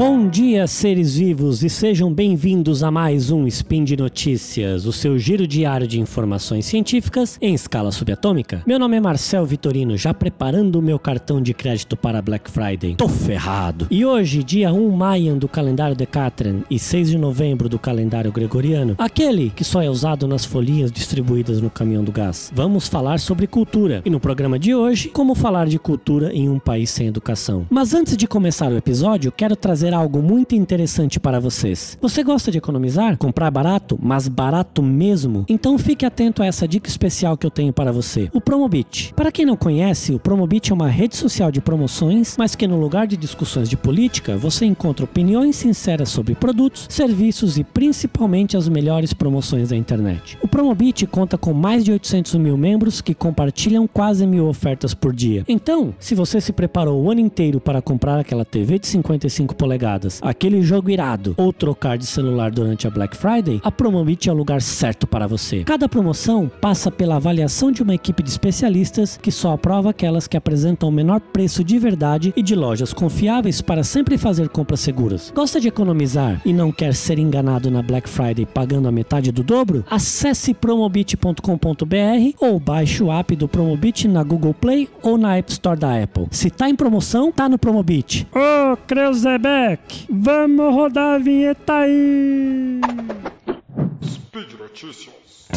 Bom dia, seres vivos, e sejam bem-vindos a mais um Spin de Notícias, o seu giro diário de informações científicas em escala subatômica. Meu nome é Marcel Vitorino, já preparando o meu cartão de crédito para Black Friday. Tô ferrado! E hoje, dia 1 Mayan do calendário Decatran e 6 de novembro do calendário Gregoriano, aquele que só é usado nas folhinhas distribuídas no caminhão do gás, vamos falar sobre cultura. E no programa de hoje, como falar de cultura em um país sem educação. Mas antes de começar o episódio, quero trazer trazer algo muito interessante para vocês. Você gosta de economizar? Comprar barato, mas barato mesmo? Então fique atento a essa dica especial que eu tenho para você. O Promobit. Para quem não conhece, o Promobit é uma rede social de promoções, mas que no lugar de discussões de política, você encontra opiniões sinceras sobre produtos, serviços e principalmente as melhores promoções da internet. O Promobit conta com mais de 800 mil membros que compartilham quase mil ofertas por dia. Então, se você se preparou o ano inteiro para comprar aquela TV de 55 polegadas polegadas, aquele jogo irado ou trocar de celular durante a Black Friday, a Promobit é o lugar certo para você. Cada promoção passa pela avaliação de uma equipe de especialistas que só aprova aquelas que apresentam o menor preço de verdade e de lojas confiáveis para sempre fazer compras seguras. Gosta de economizar e não quer ser enganado na Black Friday pagando a metade do dobro? Acesse promobit.com.br ou baixe o app do Promobit na Google Play ou na App Store da Apple. Se tá em promoção, tá no Promobit. Ô, Creuzebeck! Vamos rodar a vinheta aí! Speed Notícias.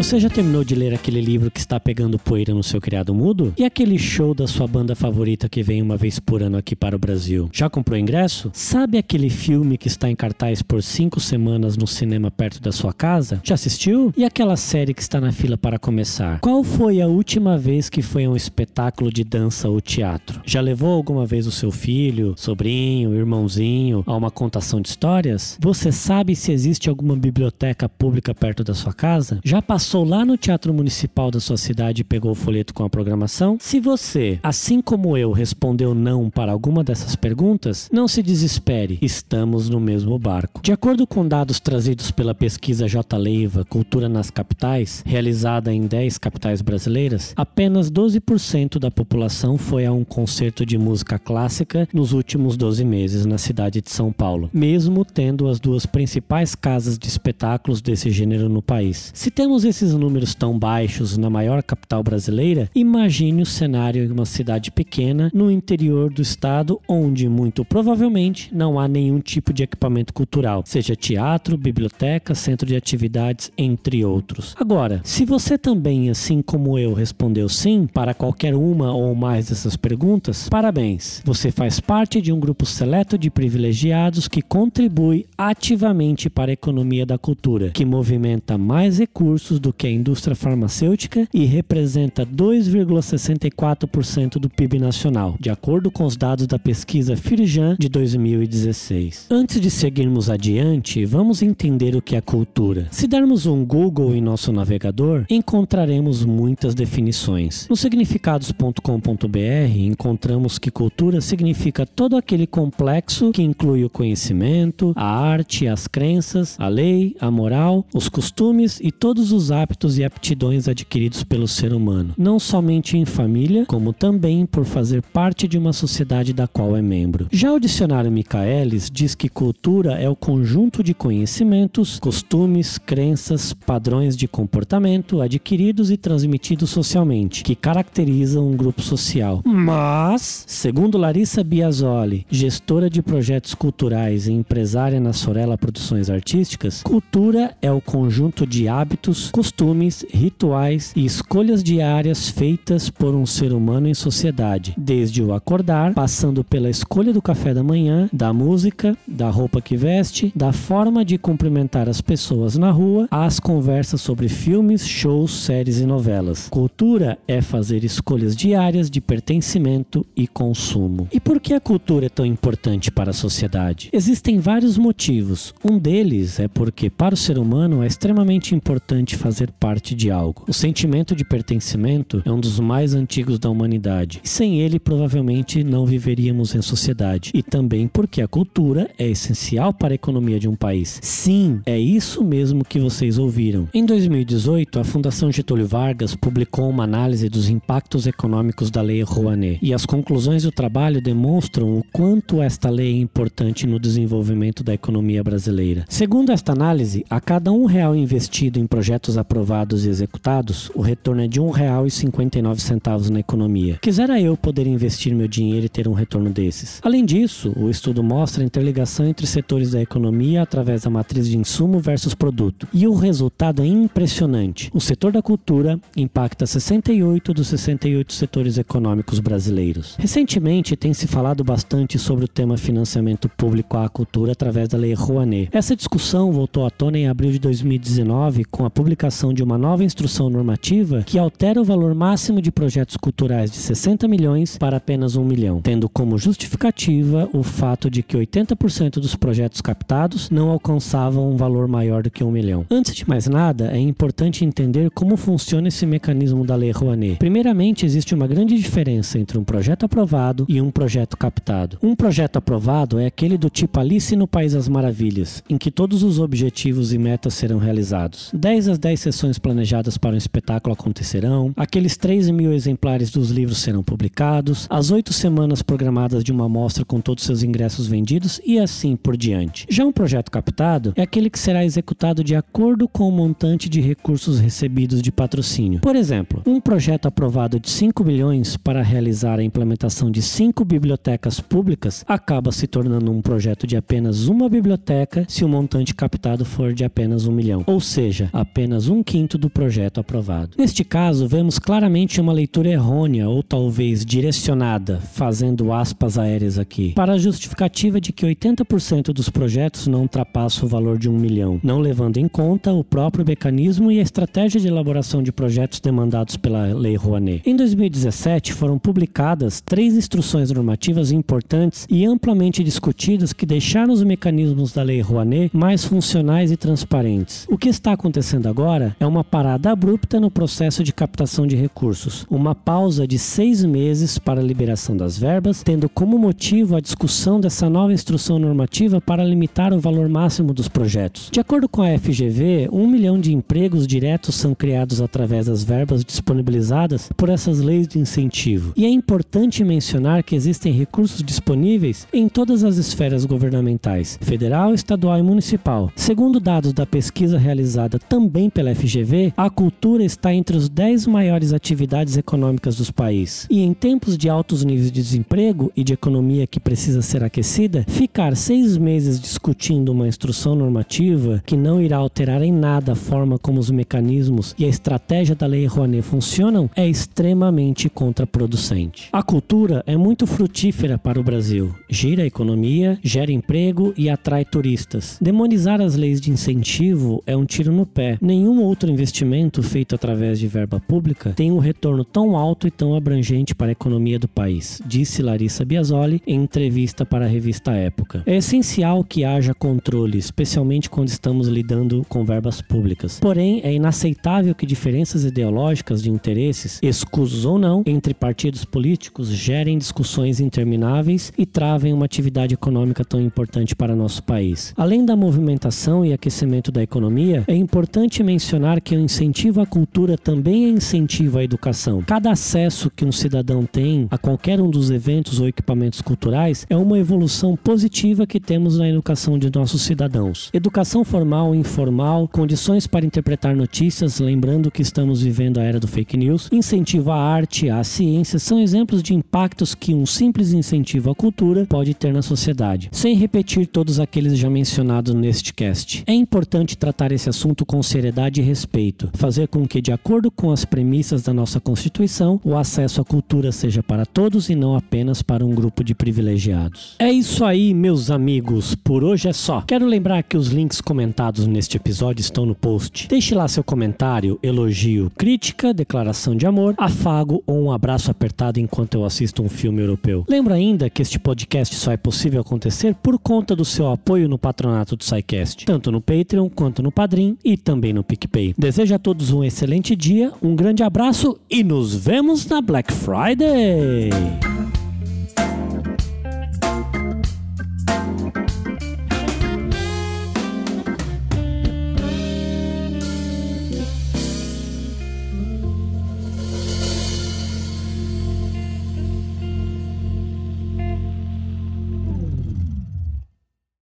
Você já terminou de ler aquele livro que está pegando poeira no seu criado mudo? E aquele show da sua banda favorita que vem uma vez por ano aqui para o Brasil? Já comprou ingresso? Sabe aquele filme que está em cartaz por cinco semanas no cinema perto da sua casa? Já assistiu? E aquela série que está na fila para começar? Qual foi a última vez que foi a um espetáculo de dança ou teatro? Já levou alguma vez o seu filho, sobrinho, irmãozinho a uma contação de histórias? Você sabe se existe alguma biblioteca pública perto da sua casa? Já passou passou lá no Teatro Municipal da sua cidade e pegou o folheto com a programação? Se você, assim como eu, respondeu não para alguma dessas perguntas, não se desespere, estamos no mesmo barco. De acordo com dados trazidos pela pesquisa J. Leiva Cultura nas Capitais, realizada em 10 capitais brasileiras, apenas 12% da população foi a um concerto de música clássica nos últimos 12 meses na cidade de São Paulo, mesmo tendo as duas principais casas de espetáculos desse gênero no país. Se temos esses números tão baixos na maior capital brasileira, imagine o cenário em uma cidade pequena no interior do estado, onde muito provavelmente não há nenhum tipo de equipamento cultural, seja teatro, biblioteca, centro de atividades, entre outros. Agora, se você também, assim como eu, respondeu sim para qualquer uma ou mais dessas perguntas, parabéns! Você faz parte de um grupo seleto de privilegiados que contribui ativamente para a economia da cultura, que movimenta mais recursos do que a indústria farmacêutica e representa 2,64% do PIB nacional, de acordo com os dados da pesquisa Firjan de 2016. Antes de seguirmos adiante, vamos entender o que é cultura. Se dermos um Google em nosso navegador, encontraremos muitas definições. No significados.com.br, encontramos que cultura significa todo aquele complexo que inclui o conhecimento, a arte, as crenças, a lei, a moral, os costumes e todos os hábitos e aptidões adquiridos pelo ser humano, não somente em família, como também por fazer parte de uma sociedade da qual é membro. Já o dicionário Michaelis diz que cultura é o conjunto de conhecimentos, costumes, crenças, padrões de comportamento adquiridos e transmitidos socialmente, que caracterizam um grupo social. Mas, segundo Larissa Biasoli, gestora de projetos culturais e empresária na Sorella Produções Artísticas, cultura é o conjunto de hábitos, costumes, rituais e escolhas diárias feitas por um ser humano em sociedade, desde o acordar, passando pela escolha do café da manhã, da música, da roupa que veste, da forma de cumprimentar as pessoas na rua, às conversas sobre filmes, shows, séries e novelas. Cultura é fazer escolhas diárias de pertencimento e consumo. E por que a cultura é tão importante para a sociedade? Existem vários motivos. Um deles é porque para o ser humano é extremamente importante fazer fazer parte de algo. O sentimento de pertencimento é um dos mais antigos da humanidade, e sem ele provavelmente não viveríamos em sociedade. E também porque a cultura é essencial para a economia de um país. Sim, é isso mesmo que vocês ouviram. Em 2018, a Fundação Getúlio Vargas publicou uma análise dos impactos econômicos da Lei Rouanet, e as conclusões do trabalho demonstram o quanto esta lei é importante no desenvolvimento da economia brasileira. Segundo esta análise, a cada um real investido em projetos aprovados e executados, o retorno é de R$ 1,59 na economia. Quisera eu poder investir meu dinheiro e ter um retorno desses. Além disso, o estudo mostra a interligação entre setores da economia através da matriz de insumo versus produto. E o resultado é impressionante. O setor da cultura impacta 68 dos 68 setores econômicos brasileiros. Recentemente tem se falado bastante sobre o tema financiamento público à cultura através da Lei Rouanet. Essa discussão voltou à tona em abril de 2019 com a publicação de uma nova instrução normativa que altera o valor máximo de projetos culturais de 60 milhões para apenas 1 milhão, tendo como justificativa o fato de que 80% dos projetos captados não alcançavam um valor maior do que 1 milhão. Antes de mais nada, é importante entender como funciona esse mecanismo da Lei Rouanet. Primeiramente, existe uma grande diferença entre um projeto aprovado e um projeto captado. Um projeto aprovado é aquele do tipo Alice no País das Maravilhas, em que todos os objetivos e metas serão realizados. 10 às 10 sessões planejadas para um espetáculo acontecerão, aqueles 13 mil exemplares dos livros serão publicados, as oito semanas programadas de uma mostra com todos seus ingressos vendidos e assim por diante. Já um projeto captado é aquele que será executado de acordo com o montante de recursos recebidos de patrocínio. Por exemplo, um projeto aprovado de 5 milhões para realizar a implementação de cinco bibliotecas públicas acaba se tornando um projeto de apenas uma biblioteca se o montante captado for de apenas um milhão, ou seja, apenas um quinto do projeto aprovado. Neste caso, vemos claramente uma leitura errônea ou talvez direcionada, fazendo aspas aéreas aqui, para a justificativa de que 80% dos projetos não ultrapassam o valor de um milhão, não levando em conta o próprio mecanismo e a estratégia de elaboração de projetos demandados pela Lei Rouanet. Em 2017, foram publicadas três instruções normativas importantes e amplamente discutidas que deixaram os mecanismos da Lei Rouanet mais funcionais e transparentes. O que está acontecendo agora é uma parada abrupta no processo de captação de recursos, uma pausa de seis meses para a liberação das verbas, tendo como motivo a discussão dessa nova instrução normativa para limitar o valor máximo dos projetos. De acordo com a FGV, um milhão de empregos diretos são criados através das verbas disponibilizadas por essas leis de incentivo. E é importante mencionar que existem recursos disponíveis em todas as esferas governamentais, federal, estadual e municipal. Segundo dados da pesquisa realizada também pela FGV, a cultura está entre os 10 maiores atividades econômicas dos países. E em tempos de altos níveis de desemprego e de economia que precisa ser aquecida, ficar seis meses discutindo uma instrução normativa que não irá alterar em nada a forma como os mecanismos e a estratégia da Lei Rouanet funcionam é extremamente contraproducente. A cultura é muito frutífera para o Brasil, gira a economia, gera emprego e atrai turistas. Demonizar as leis de incentivo é um tiro no pé. Nenhum outro investimento feito através de verba pública tem um retorno tão alto e tão abrangente para a economia do país, disse Larissa Biasoli em entrevista para a revista Época. É essencial que haja controle, especialmente quando estamos lidando com verbas públicas. Porém, é inaceitável que diferenças ideológicas de interesses, escusos ou não, entre partidos políticos gerem discussões intermináveis e travem uma atividade econômica tão importante para nosso país. Além da movimentação e aquecimento da economia, é importante mencionar que o incentivo à cultura também é incentivo à educação. Cada acesso que um cidadão tem a qualquer um dos eventos ou equipamentos culturais é uma evolução positiva que temos na educação de nossos cidadãos. Educação formal e informal, condições para interpretar notícias, lembrando que estamos vivendo a era do fake news, incentivo à arte, à ciência, são exemplos de impactos que um simples incentivo à cultura pode ter na sociedade. Sem repetir todos aqueles já mencionados neste cast. É importante tratar esse assunto com seriedade e respeito, fazer com que, de acordo com as premissas da nossa Constituição, o acesso à cultura seja para todos e não apenas para um grupo de privilegiados. É isso aí, meus amigos. Por hoje é só. Quero lembrar que os links comentados neste episódio estão no post. Deixe lá seu comentário, elogio, crítica, declaração de amor, afago ou um abraço apertado enquanto eu assisto um filme europeu. Lembro ainda que este podcast só é possível acontecer por conta do seu apoio no patronato do SciCast, tanto no Patreon quanto no Padrim e também no PicPay. PicPay. Desejo a todos um excelente dia, um grande abraço e nos vemos na Black Friday!